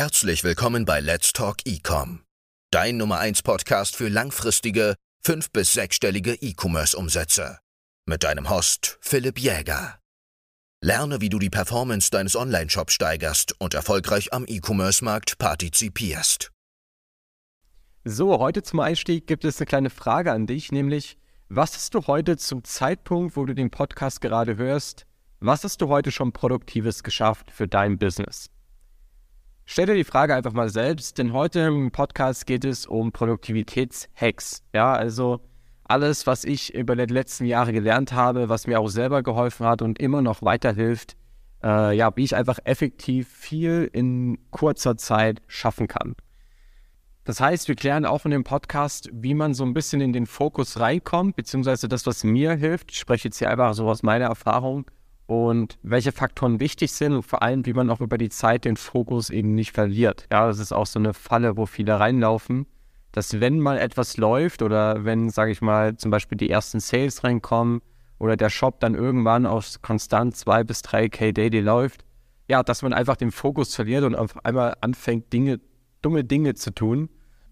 Herzlich willkommen bei Let's Talk Ecom, dein Nummer 1 Podcast für langfristige, fünf- bis sechsstellige E-Commerce-Umsätze. Mit deinem Host Philipp Jäger. Lerne, wie du die Performance deines Online-Shops steigerst und erfolgreich am E-Commerce-Markt partizipierst. So, heute zum Einstieg gibt es eine kleine Frage an dich, nämlich, was hast du heute zum Zeitpunkt, wo du den Podcast gerade hörst, was hast du heute schon Produktives geschafft für dein Business? Stell dir die Frage einfach mal selbst, denn heute im Podcast geht es um Produktivitätshacks. Ja, also alles, was ich über die letzten Jahre gelernt habe, was mir auch selber geholfen hat und immer noch weiterhilft, äh, ja, wie ich einfach effektiv viel in kurzer Zeit schaffen kann. Das heißt, wir klären auch in dem Podcast, wie man so ein bisschen in den Fokus reinkommt, beziehungsweise das, was mir hilft. Ich spreche jetzt hier einfach so aus meiner Erfahrung und welche Faktoren wichtig sind und vor allem, wie man auch über die Zeit den Fokus eben nicht verliert. Ja, das ist auch so eine Falle, wo viele reinlaufen, dass wenn mal etwas läuft oder wenn, sage ich mal, zum Beispiel die ersten Sales reinkommen oder der Shop dann irgendwann aus konstant 2 bis 3K Daily läuft, ja, dass man einfach den Fokus verliert und auf einmal anfängt, Dinge, dumme Dinge zu tun,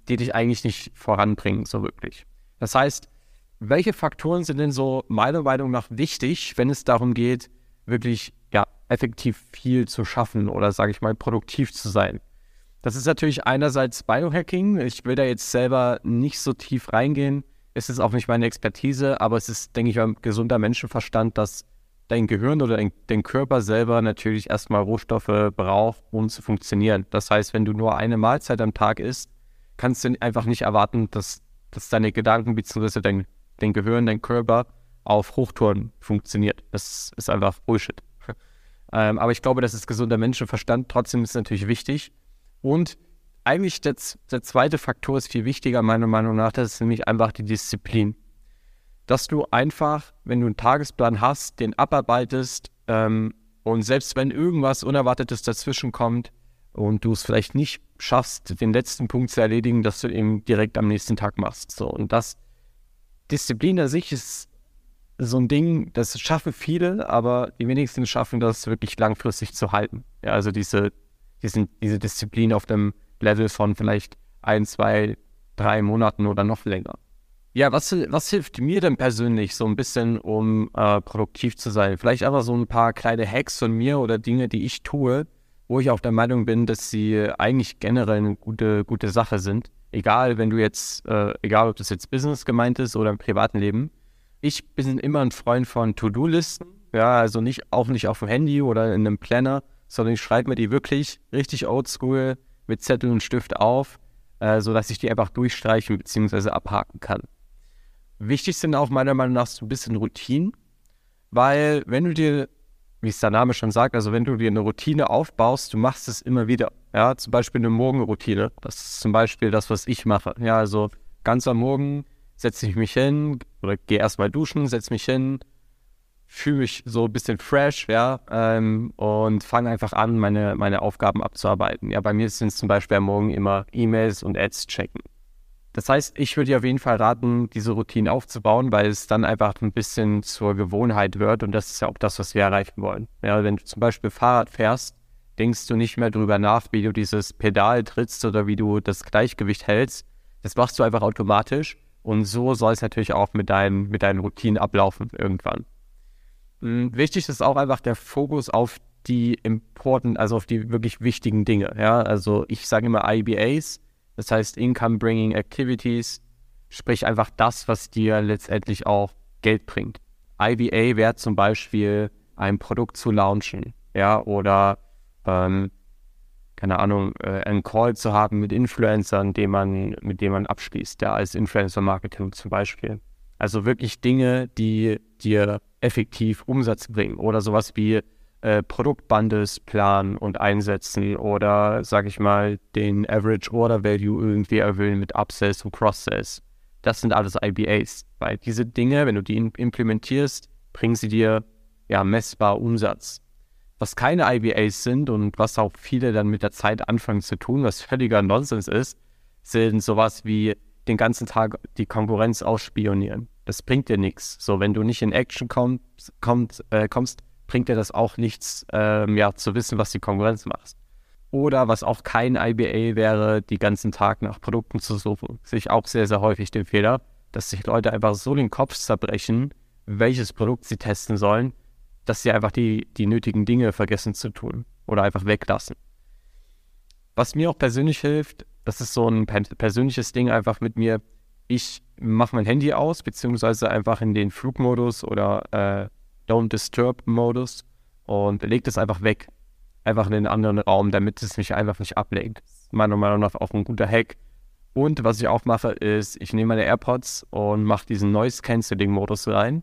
die dich eigentlich nicht voranbringen, so wirklich. Das heißt, welche Faktoren sind denn so meiner Meinung nach wichtig, wenn es darum geht, wirklich ja, effektiv viel zu schaffen oder, sage ich mal, produktiv zu sein. Das ist natürlich einerseits Biohacking. Ich will da jetzt selber nicht so tief reingehen. Es ist auch nicht meine Expertise, aber es ist, denke ich, ein gesunder Menschenverstand, dass dein Gehirn oder dein, dein Körper selber natürlich erstmal Rohstoffe braucht, um zu funktionieren. Das heißt, wenn du nur eine Mahlzeit am Tag isst, kannst du einfach nicht erwarten, dass, dass deine Gedanken bzw. Dein, dein Gehirn, dein Körper auf Hochtouren funktioniert. Das ist einfach Bullshit. ähm, aber ich glaube, das ist gesunder Menschenverstand. Trotzdem ist es natürlich wichtig. Und eigentlich der, der zweite Faktor ist viel wichtiger, meiner Meinung nach. Das ist nämlich einfach die Disziplin. Dass du einfach, wenn du einen Tagesplan hast, den abarbeitest ähm, und selbst wenn irgendwas Unerwartetes dazwischen kommt und du es vielleicht nicht schaffst, den letzten Punkt zu erledigen, dass du eben direkt am nächsten Tag machst. So, und das Disziplin an sich ist so ein Ding, das schaffen viele, aber die wenigsten schaffen das wirklich langfristig zu halten. Ja, also diese, diesen, diese Disziplin auf dem Level von vielleicht ein, zwei, drei Monaten oder noch länger. Ja, was, was hilft mir denn persönlich so ein bisschen, um äh, produktiv zu sein? Vielleicht einfach so ein paar kleine Hacks von mir oder Dinge, die ich tue, wo ich auch der Meinung bin, dass sie eigentlich generell eine gute, gute Sache sind. Egal, wenn du jetzt, äh, egal ob das jetzt Business gemeint ist oder im privaten Leben ich bin immer ein Freund von To-Do-Listen. Ja, also nicht, auch nicht auf dem Handy oder in einem Planner, sondern ich schreibe mir die wirklich richtig oldschool mit Zettel und Stift auf, äh, sodass ich die einfach durchstreichen bzw. abhaken kann. Wichtig sind auch meiner Meinung nach so ein bisschen Routinen, weil wenn du dir, wie es der Name schon sagt, also wenn du dir eine Routine aufbaust, du machst es immer wieder. Ja, zum Beispiel eine Morgenroutine. Das ist zum Beispiel das, was ich mache. Ja, also ganz am Morgen setze ich mich hin oder gehe erstmal duschen, setze mich hin, fühle mich so ein bisschen fresh, ja, ähm, und fange einfach an, meine, meine Aufgaben abzuarbeiten. Ja, bei mir sind es zum Beispiel am Morgen immer E-Mails und Ads checken. Das heißt, ich würde dir auf jeden Fall raten, diese Routine aufzubauen, weil es dann einfach ein bisschen zur Gewohnheit wird und das ist ja auch das, was wir erreichen wollen. Ja, wenn du zum Beispiel Fahrrad fährst, denkst du nicht mehr drüber nach, wie du dieses Pedal trittst oder wie du das Gleichgewicht hältst. Das machst du einfach automatisch und so soll es natürlich auch mit deinen, mit deinen Routinen ablaufen irgendwann. Mhm. Wichtig ist auch einfach der Fokus auf die important, also auf die wirklich wichtigen Dinge. Ja, also ich sage immer IBAs, das heißt Income Bringing Activities, sprich einfach das, was dir letztendlich auch Geld bringt. IBA wäre zum Beispiel ein Produkt zu launchen, ja, oder ähm, keine Ahnung, äh, einen Call zu haben mit Influencern, den man, mit dem man abschließt, ja, als Influencer-Marketing zum Beispiel. Also wirklich Dinge, die dir effektiv Umsatz bringen oder sowas wie äh, Produktbundles planen und einsetzen oder, sag ich mal, den Average Order Value irgendwie erhöhen mit Upsells und Cross-Sells. Das sind alles IBAs, weil diese Dinge, wenn du die implementierst, bringen sie dir ja messbar Umsatz was keine IBAs sind und was auch viele dann mit der Zeit anfangen zu tun, was völliger Nonsens ist, sind sowas wie den ganzen Tag die Konkurrenz ausspionieren. Das bringt dir nichts. So, wenn du nicht in Action komm, kommt, äh, kommst, bringt dir das auch nichts, ähm, ja, zu wissen, was die Konkurrenz macht. Oder was auch kein IBA wäre, die ganzen Tag nach Produkten zu suchen. Sehe ich auch sehr, sehr häufig den Fehler, dass sich Leute einfach so den Kopf zerbrechen, welches Produkt sie testen sollen, dass sie einfach die, die nötigen Dinge vergessen zu tun oder einfach weglassen. Was mir auch persönlich hilft, das ist so ein persönliches Ding einfach mit mir. Ich mache mein Handy aus, beziehungsweise einfach in den Flugmodus oder äh, Don't Disturb Modus und lege das einfach weg. Einfach in den anderen Raum, damit es mich einfach nicht ablenkt. Meiner Meinung nach auch ein guter Hack. Und was ich auch mache, ist, ich nehme meine AirPods und mache diesen Noise Cancelling Modus rein.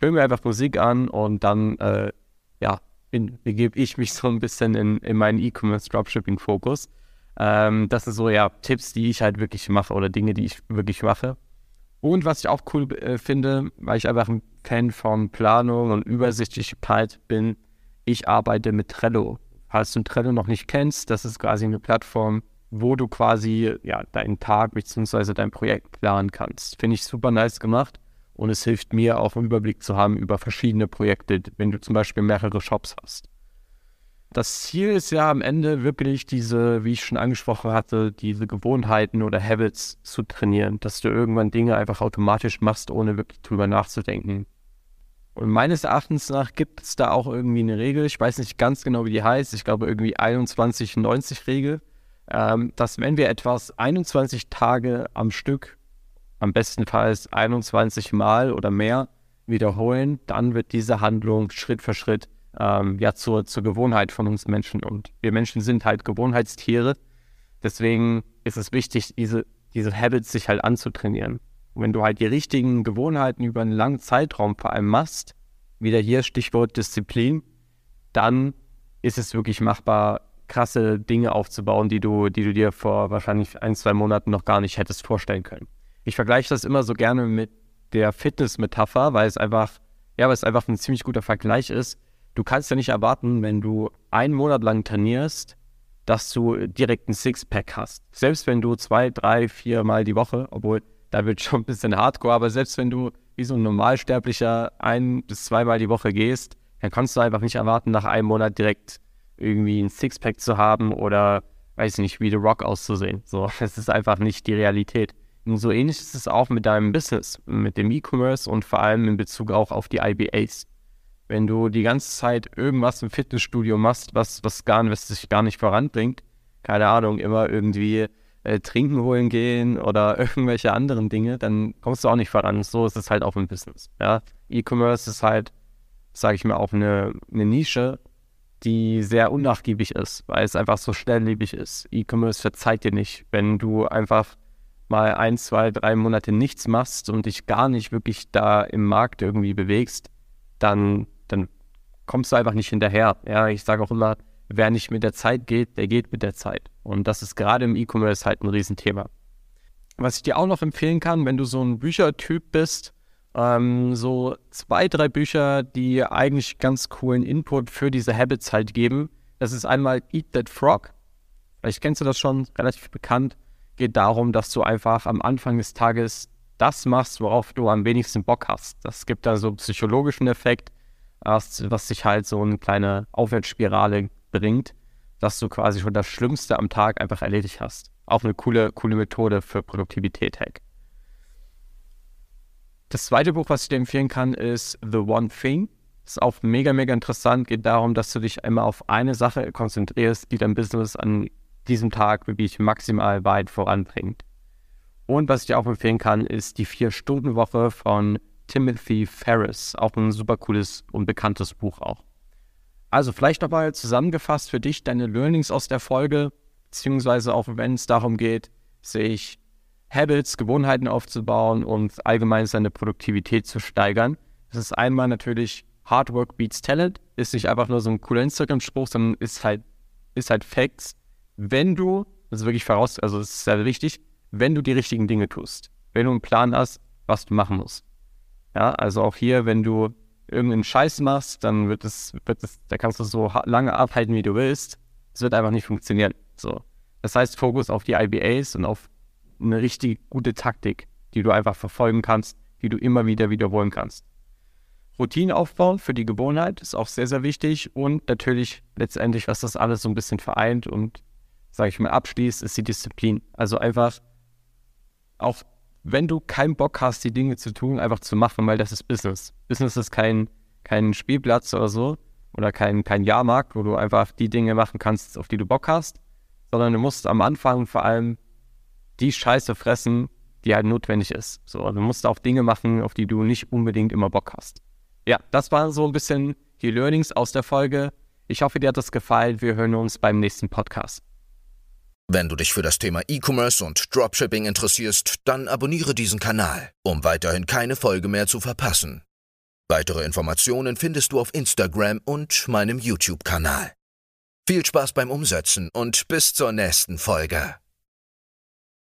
Höre mir einfach Musik an und dann, äh, ja, begebe ich mich so ein bisschen in, in meinen E-Commerce Dropshipping Fokus. Ähm, das sind so ja Tipps, die ich halt wirklich mache oder Dinge, die ich wirklich mache. Und was ich auch cool äh, finde, weil ich einfach ein Fan von Planung und Übersichtlichkeit bin, ich arbeite mit Trello. Falls du Trello noch nicht kennst, das ist quasi eine Plattform, wo du quasi ja, deinen Tag bzw. dein Projekt planen kannst. Finde ich super nice gemacht und es hilft mir auch einen Überblick zu haben über verschiedene Projekte, wenn du zum Beispiel mehrere Shops hast. Das Ziel ist ja am Ende wirklich diese, wie ich schon angesprochen hatte, diese Gewohnheiten oder Habits zu trainieren, dass du irgendwann Dinge einfach automatisch machst, ohne wirklich drüber nachzudenken. Und meines Erachtens nach gibt es da auch irgendwie eine Regel, ich weiß nicht ganz genau, wie die heißt, ich glaube irgendwie 21-90-Regel, ähm, dass wenn wir etwas 21 Tage am Stück, am bestenfalls 21 Mal oder mehr wiederholen, dann wird diese Handlung Schritt für Schritt ähm, ja zur, zur Gewohnheit von uns Menschen. Und wir Menschen sind halt Gewohnheitstiere. Deswegen ist es wichtig, diese, diese Habits sich halt anzutrainieren. Und wenn du halt die richtigen Gewohnheiten über einen langen Zeitraum vor allem machst, wieder hier Stichwort Disziplin, dann ist es wirklich machbar, krasse Dinge aufzubauen, die du, die du dir vor wahrscheinlich ein, zwei Monaten noch gar nicht hättest vorstellen können. Ich vergleiche das immer so gerne mit der Fitness-Metapher, weil es einfach, ja, weil es einfach ein ziemlich guter Vergleich ist du kannst ja nicht erwarten, wenn du einen Monat lang trainierst, dass du direkt ein Sixpack hast. Selbst wenn du zwei, drei, vier Mal die Woche, obwohl da wird schon ein bisschen hardcore, aber selbst wenn du wie so ein Normalsterblicher ein bis zweimal die Woche gehst, dann kannst du einfach nicht erwarten, nach einem Monat direkt irgendwie ein Sixpack zu haben oder weiß nicht, wie The Rock auszusehen. So, das ist einfach nicht die Realität. Und so ähnlich ist es auch mit deinem Business, mit dem E-Commerce und vor allem in Bezug auch auf die IBAs wenn du die ganze Zeit irgendwas im Fitnessstudio machst, was, was, gar, was sich gar nicht voranbringt, keine Ahnung, immer irgendwie äh, trinken holen gehen oder irgendwelche anderen Dinge, dann kommst du auch nicht voran. So ist es halt auch im Business. Ja? E-Commerce ist halt, sage ich mal, auch eine, eine Nische, die sehr unnachgiebig ist, weil es einfach so schnelllebig ist. E-Commerce verzeiht dir nicht, wenn du einfach mal ein, zwei, drei Monate nichts machst und dich gar nicht wirklich da im Markt irgendwie bewegst, dann dann kommst du einfach nicht hinterher. Ja, ich sage auch immer, wer nicht mit der Zeit geht, der geht mit der Zeit. Und das ist gerade im E-Commerce halt ein Riesenthema. Was ich dir auch noch empfehlen kann, wenn du so ein Büchertyp bist, ähm, so zwei, drei Bücher, die eigentlich ganz coolen Input für diese Habits halt geben. Das ist einmal Eat That Frog. Vielleicht kennst du das schon, relativ bekannt. Geht darum, dass du einfach am Anfang des Tages das machst, worauf du am wenigsten Bock hast. Das gibt da so einen psychologischen Effekt was, sich halt so eine kleine Aufwärtsspirale bringt, dass du quasi schon das Schlimmste am Tag einfach erledigt hast. Auch eine coole, coole Methode für Produktivität-Hack. Das zweite Buch, was ich dir empfehlen kann, ist The One Thing. Ist auch mega, mega interessant. Geht darum, dass du dich einmal auf eine Sache konzentrierst, die dein Business an diesem Tag wirklich maximal weit voranbringt. Und was ich auch empfehlen kann, ist die Vier-Stunden-Woche von Timothy Ferris. Auch ein super cooles und bekanntes Buch auch. Also vielleicht nochmal zusammengefasst für dich deine Learnings aus der Folge, beziehungsweise auch wenn es darum geht, sich Habits, Gewohnheiten aufzubauen und allgemein seine Produktivität zu steigern. Das ist einmal natürlich Hard Work beats Talent, ist nicht einfach nur so ein cooler Instagram-Spruch, sondern ist halt, ist halt Facts. Wenn du, das ist wirklich voraus, also das ist sehr wichtig, wenn du die richtigen Dinge tust, wenn du einen Plan hast, was du machen musst. Ja, also auch hier, wenn du irgendeinen Scheiß machst, dann wird es, wird es, da kannst du so lange abhalten, wie du willst. Es wird einfach nicht funktionieren. So. Das heißt, Fokus auf die IBAs und auf eine richtig gute Taktik, die du einfach verfolgen kannst, die du immer wieder wiederholen kannst. Routine aufbauen für die Gewohnheit ist auch sehr, sehr wichtig. Und natürlich letztendlich, was das alles so ein bisschen vereint und, sage ich mal, abschließt, ist die Disziplin. Also einfach auch wenn du keinen Bock hast, die Dinge zu tun, einfach zu machen, weil das ist Business. Business ist kein, kein Spielplatz oder so oder kein, kein Jahrmarkt, wo du einfach die Dinge machen kannst, auf die du Bock hast, sondern du musst am Anfang vor allem die Scheiße fressen, die halt notwendig ist. So, du musst auch Dinge machen, auf die du nicht unbedingt immer Bock hast. Ja, das waren so ein bisschen die Learnings aus der Folge. Ich hoffe, dir hat das gefallen. Wir hören uns beim nächsten Podcast. Wenn du dich für das Thema E-Commerce und Dropshipping interessierst, dann abonniere diesen Kanal, um weiterhin keine Folge mehr zu verpassen. Weitere Informationen findest du auf Instagram und meinem YouTube-Kanal. Viel Spaß beim Umsetzen und bis zur nächsten Folge.